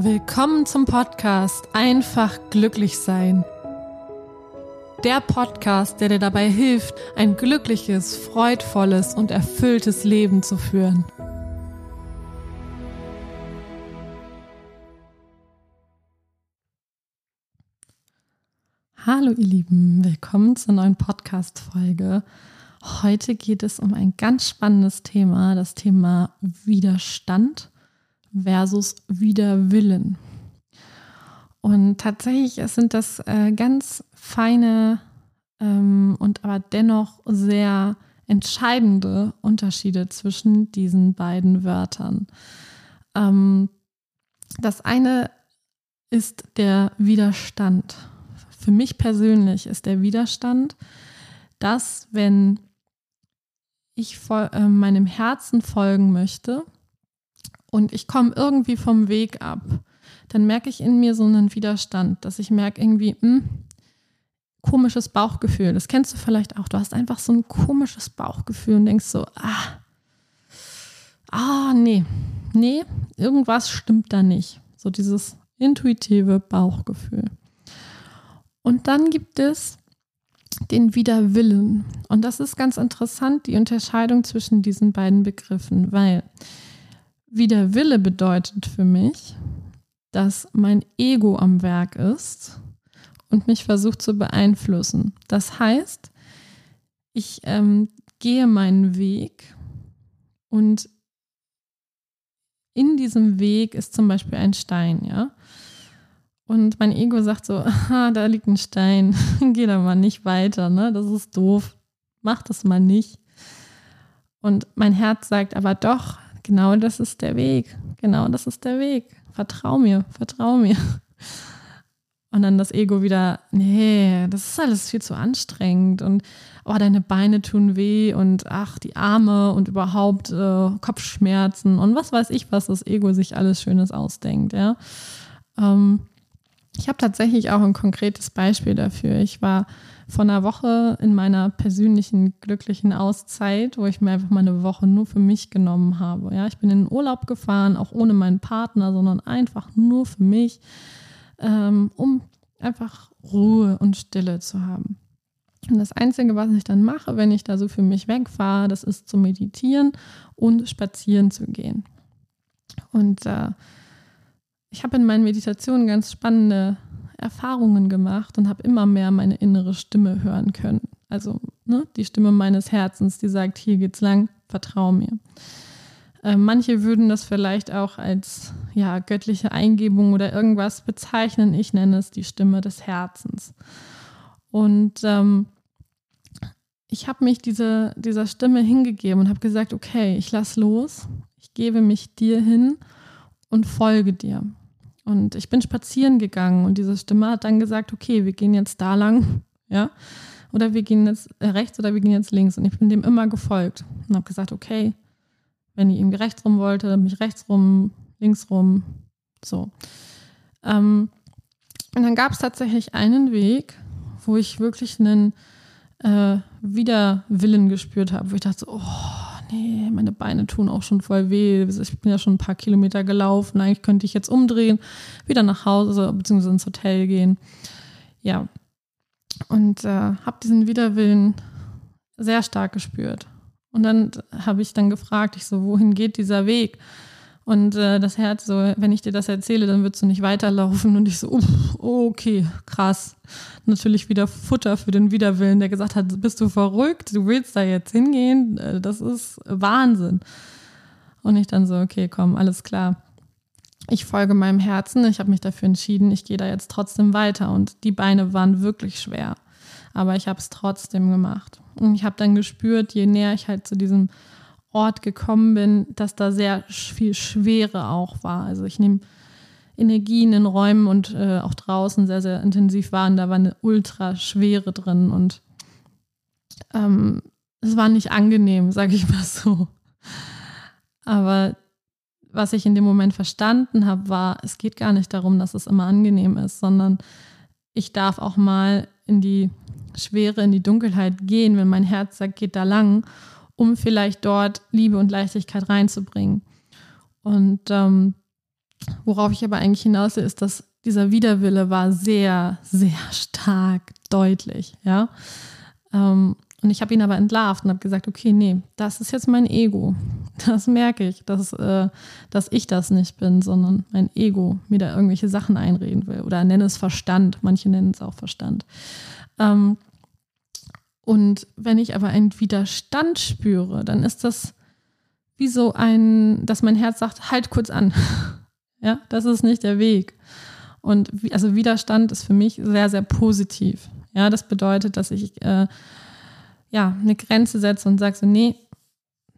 Willkommen zum Podcast Einfach glücklich sein. Der Podcast, der dir dabei hilft, ein glückliches, freudvolles und erfülltes Leben zu führen. Hallo ihr Lieben, willkommen zur neuen Podcast-Folge. Heute geht es um ein ganz spannendes Thema, das Thema Widerstand versus Widerwillen. Und tatsächlich sind das äh, ganz feine ähm, und aber dennoch sehr entscheidende Unterschiede zwischen diesen beiden Wörtern. Ähm, das eine ist der Widerstand. Für mich persönlich ist der Widerstand, dass wenn ich äh, meinem Herzen folgen möchte, und ich komme irgendwie vom Weg ab, dann merke ich in mir so einen Widerstand, dass ich merke irgendwie, mh, hm, komisches Bauchgefühl. Das kennst du vielleicht auch. Du hast einfach so ein komisches Bauchgefühl und denkst so, ah, ah, nee, nee, irgendwas stimmt da nicht. So dieses intuitive Bauchgefühl. Und dann gibt es den Widerwillen. Und das ist ganz interessant, die Unterscheidung zwischen diesen beiden Begriffen, weil Widerwille bedeutet für mich, dass mein Ego am Werk ist und mich versucht zu beeinflussen. Das heißt, ich ähm, gehe meinen Weg und in diesem Weg ist zum Beispiel ein Stein, ja. Und mein Ego sagt so, aha, da liegt ein Stein, geh da mal nicht weiter, ne? Das ist doof, mach das mal nicht. Und mein Herz sagt aber doch, genau das ist der Weg. Genau das ist der Weg. Vertrau mir, vertrau mir. Und dann das Ego wieder, nee, das ist alles viel zu anstrengend und oh, deine Beine tun weh und ach, die Arme und überhaupt äh, Kopfschmerzen und was weiß ich, was das Ego sich alles Schönes ausdenkt, ja. Ähm, ich habe tatsächlich auch ein konkretes Beispiel dafür. Ich war vor einer Woche in meiner persönlichen glücklichen Auszeit, wo ich mir einfach mal eine Woche nur für mich genommen habe. Ja, ich bin in den Urlaub gefahren, auch ohne meinen Partner, sondern einfach nur für mich, ähm, um einfach Ruhe und Stille zu haben. Und das Einzige, was ich dann mache, wenn ich da so für mich wegfahre, das ist zu meditieren und spazieren zu gehen. Und äh, ich habe in meinen Meditationen ganz spannende Erfahrungen gemacht und habe immer mehr meine innere Stimme hören können. Also ne, die Stimme meines Herzens, die sagt, hier geht's lang, vertrau mir. Äh, manche würden das vielleicht auch als ja, göttliche Eingebung oder irgendwas bezeichnen. Ich nenne es die Stimme des Herzens. Und ähm, ich habe mich diese, dieser Stimme hingegeben und habe gesagt, okay, ich lass los, ich gebe mich dir hin und folge dir. Und ich bin spazieren gegangen und diese Stimme hat dann gesagt, okay, wir gehen jetzt da lang, ja, oder wir gehen jetzt äh, rechts oder wir gehen jetzt links. Und ich bin dem immer gefolgt und habe gesagt, okay, wenn ich irgendwie rechts rum wollte, mich rechts rum, links rum, so. Ähm, und dann gab es tatsächlich einen Weg, wo ich wirklich einen äh, Widerwillen gespürt habe, wo ich dachte, oh, nee, meine Beine tun auch schon voll weh. Ich bin ja schon ein paar Kilometer gelaufen. Eigentlich könnte ich jetzt umdrehen, wieder nach Hause bzw. ins Hotel gehen. Ja. Und äh, habe diesen Widerwillen sehr stark gespürt. Und dann habe ich dann gefragt, ich so, wohin geht dieser Weg? Und äh, das Herz so, wenn ich dir das erzähle, dann würdest du nicht weiterlaufen. Und ich so, uff, okay, krass. Natürlich wieder Futter für den Widerwillen, der gesagt hat, bist du verrückt? Du willst da jetzt hingehen? Äh, das ist Wahnsinn. Und ich dann so, okay, komm, alles klar. Ich folge meinem Herzen, ich habe mich dafür entschieden, ich gehe da jetzt trotzdem weiter. Und die Beine waren wirklich schwer. Aber ich habe es trotzdem gemacht. Und ich habe dann gespürt, je näher ich halt zu diesem Ort gekommen bin, dass da sehr viel Schwere auch war. Also ich nehme Energien in Räumen und äh, auch draußen sehr, sehr intensiv waren. Da war eine Ultraschwere drin und ähm, es war nicht angenehm, sage ich mal so. Aber was ich in dem Moment verstanden habe, war, es geht gar nicht darum, dass es immer angenehm ist, sondern ich darf auch mal in die Schwere, in die Dunkelheit gehen, wenn mein Herz sagt, geht da lang um vielleicht dort Liebe und Leichtigkeit reinzubringen. Und ähm, worauf ich aber eigentlich hinaus will, ist, dass dieser Widerwille war sehr, sehr stark, deutlich, ja. Ähm, und ich habe ihn aber entlarvt und habe gesagt, okay, nee, das ist jetzt mein Ego. Das merke ich, dass, äh, dass ich das nicht bin, sondern mein Ego mir da irgendwelche Sachen einreden will. Oder nenne es Verstand, manche nennen es auch Verstand. Ähm, und wenn ich aber einen Widerstand spüre, dann ist das wie so ein, dass mein Herz sagt, halt kurz an. ja, das ist nicht der Weg. Und also Widerstand ist für mich sehr, sehr positiv. Ja, das bedeutet, dass ich äh, ja eine Grenze setze und sage so, nee,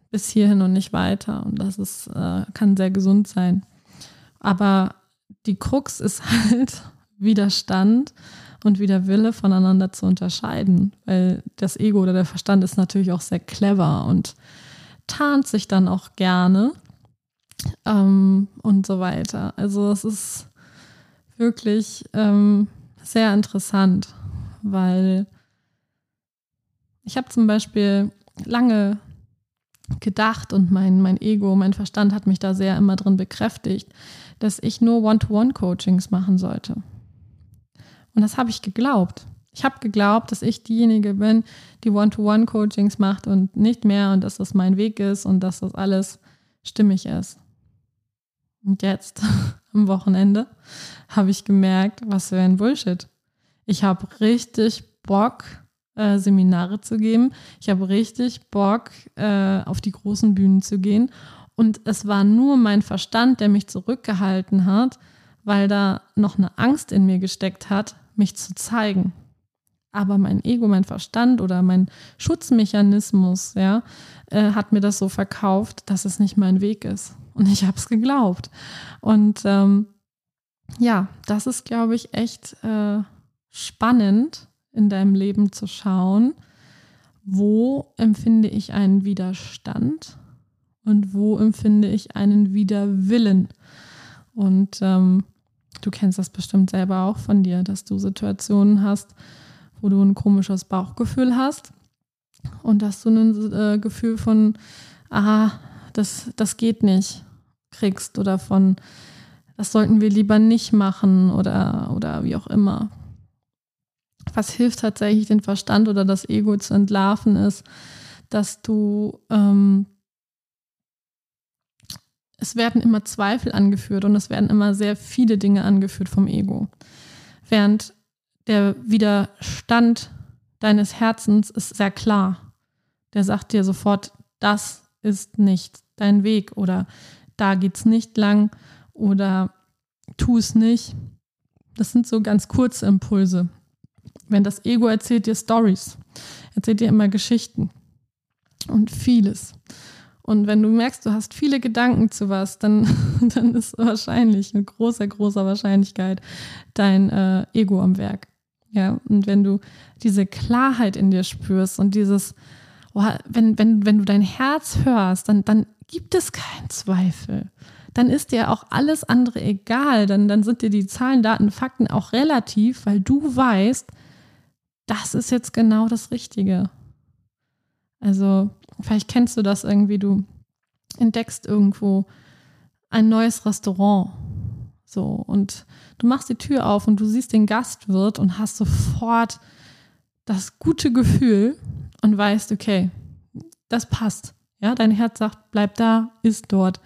bis hierhin und nicht weiter. Und das ist, äh, kann sehr gesund sein. Aber die Krux ist halt Widerstand und Widerwille voneinander zu unterscheiden, weil das Ego oder der Verstand ist natürlich auch sehr clever und tarnt sich dann auch gerne ähm, und so weiter. Also es ist wirklich ähm, sehr interessant, weil ich habe zum Beispiel lange gedacht und mein, mein Ego, mein Verstand hat mich da sehr immer drin bekräftigt, dass ich nur One-to-One-Coachings machen sollte. Und das habe ich geglaubt. Ich habe geglaubt, dass ich diejenige bin, die One-to-One-Coachings macht und nicht mehr und dass das mein Weg ist und dass das alles stimmig ist. Und jetzt, am Wochenende, habe ich gemerkt, was für ein Bullshit. Ich habe richtig Bock, äh, Seminare zu geben. Ich habe richtig Bock, äh, auf die großen Bühnen zu gehen. Und es war nur mein Verstand, der mich zurückgehalten hat, weil da noch eine Angst in mir gesteckt hat, mich zu zeigen. Aber mein Ego, mein Verstand oder mein Schutzmechanismus, ja, äh, hat mir das so verkauft, dass es nicht mein Weg ist. Und ich habe es geglaubt. Und ähm, ja, das ist, glaube ich, echt äh, spannend in deinem Leben zu schauen, wo empfinde ich einen Widerstand und wo empfinde ich einen Widerwillen. Und ähm, du kennst das bestimmt selber auch von dir, dass du Situationen hast, wo du ein komisches Bauchgefühl hast und dass du ein äh, Gefühl von, aha, das, das geht nicht, kriegst oder von, das sollten wir lieber nicht machen oder, oder wie auch immer. Was hilft tatsächlich, den Verstand oder das Ego zu entlarven, ist, dass du, ähm, es werden immer Zweifel angeführt und es werden immer sehr viele Dinge angeführt vom Ego. Während der Widerstand deines Herzens ist sehr klar. Der sagt dir sofort, das ist nicht dein Weg oder da geht's nicht lang oder tu es nicht. Das sind so ganz kurze Impulse. Wenn das Ego erzählt dir Stories, erzählt dir immer Geschichten und vieles. Und wenn du merkst, du hast viele Gedanken zu was, dann, dann ist wahrscheinlich mit großer, großer Wahrscheinlichkeit dein äh, Ego am Werk. Ja, und wenn du diese Klarheit in dir spürst und dieses, oh, wenn, wenn, wenn du dein Herz hörst, dann, dann gibt es keinen Zweifel. Dann ist dir auch alles andere egal. Dann, dann sind dir die Zahlen, Daten, Fakten auch relativ, weil du weißt, das ist jetzt genau das Richtige. Also, vielleicht kennst du das irgendwie, du entdeckst irgendwo ein neues Restaurant so, und du machst die Tür auf und du siehst den Gastwirt und hast sofort das gute Gefühl und weißt, okay, das passt. Ja, dein Herz sagt, bleib da, ist dort.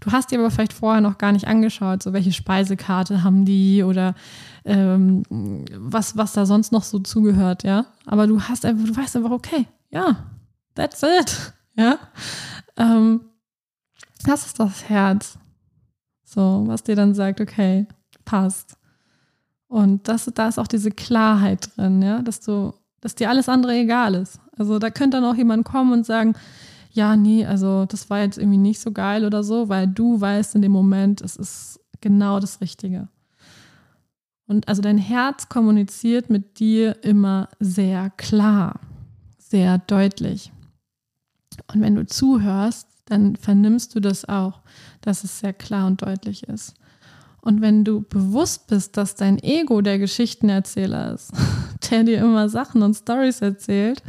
Du hast dir aber vielleicht vorher noch gar nicht angeschaut, so welche Speisekarte haben die oder ähm, was, was da sonst noch so zugehört, ja. Aber du hast einfach, du weißt einfach, okay, ja, that's it. Ja. Ähm, das ist das Herz. So, was dir dann sagt, okay, passt. Und das, da ist auch diese Klarheit drin, ja, dass du, dass dir alles andere egal ist. Also da könnte dann auch jemand kommen und sagen, ja, nee, also das war jetzt irgendwie nicht so geil oder so, weil du weißt in dem Moment, es ist genau das Richtige. Und also dein Herz kommuniziert mit dir immer sehr klar, sehr deutlich. Und wenn du zuhörst, dann vernimmst du das auch, dass es sehr klar und deutlich ist. Und wenn du bewusst bist, dass dein Ego der Geschichtenerzähler ist, der dir immer Sachen und Stories erzählt,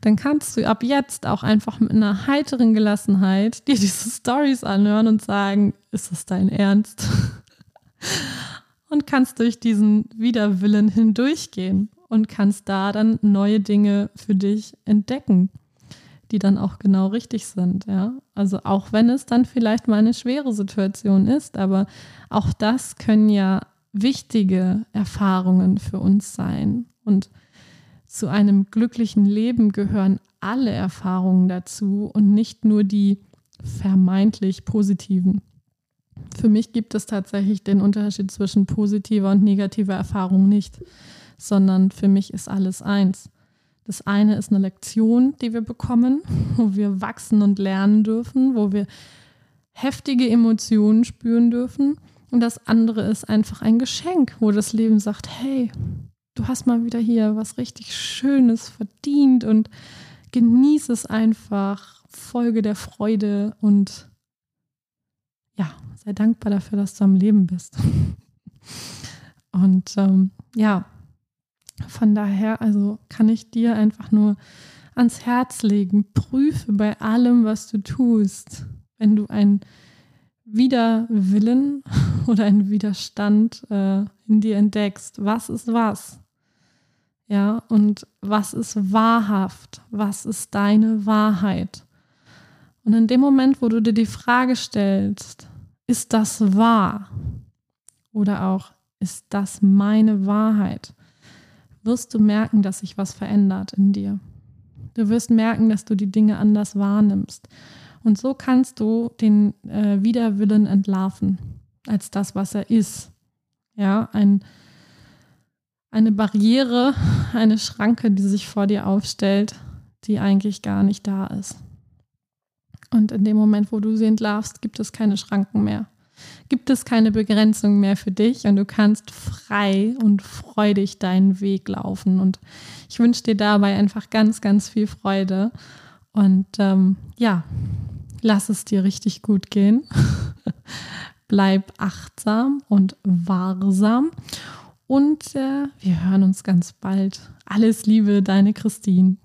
dann kannst du ab jetzt auch einfach mit einer heiteren Gelassenheit dir diese Stories anhören und sagen, ist das dein Ernst? und kannst durch diesen Widerwillen hindurchgehen und kannst da dann neue Dinge für dich entdecken, die dann auch genau richtig sind, ja. Also auch wenn es dann vielleicht mal eine schwere Situation ist, aber auch das können ja wichtige Erfahrungen für uns sein und zu einem glücklichen Leben gehören alle Erfahrungen dazu und nicht nur die vermeintlich positiven. Für mich gibt es tatsächlich den Unterschied zwischen positiver und negativer Erfahrung nicht, sondern für mich ist alles eins. Das eine ist eine Lektion, die wir bekommen, wo wir wachsen und lernen dürfen, wo wir heftige Emotionen spüren dürfen. Und das andere ist einfach ein Geschenk, wo das Leben sagt, hey, du hast mal wieder hier was richtig Schönes verdient und genieß es einfach, folge der Freude und ja, sei dankbar dafür, dass du am Leben bist. Und ähm, ja, von daher, also kann ich dir einfach nur ans Herz legen, prüfe bei allem, was du tust, wenn du einen Widerwillen oder einen Widerstand äh, in dir entdeckst, was ist was? Ja, und was ist wahrhaft? Was ist deine Wahrheit? Und in dem Moment, wo du dir die Frage stellst, ist das wahr? Oder auch, ist das meine Wahrheit? Wirst du merken, dass sich was verändert in dir. Du wirst merken, dass du die Dinge anders wahrnimmst. Und so kannst du den äh, Widerwillen entlarven als das, was er ist. Ja, ein eine Barriere, eine Schranke, die sich vor dir aufstellt, die eigentlich gar nicht da ist. Und in dem Moment, wo du sie entlarvst, gibt es keine Schranken mehr. Gibt es keine Begrenzung mehr für dich und du kannst frei und freudig deinen Weg laufen. Und ich wünsche dir dabei einfach ganz, ganz viel Freude. Und ähm, ja, lass es dir richtig gut gehen. Bleib achtsam und wahrsam. Und äh, wir hören uns ganz bald. Alles Liebe, deine Christine.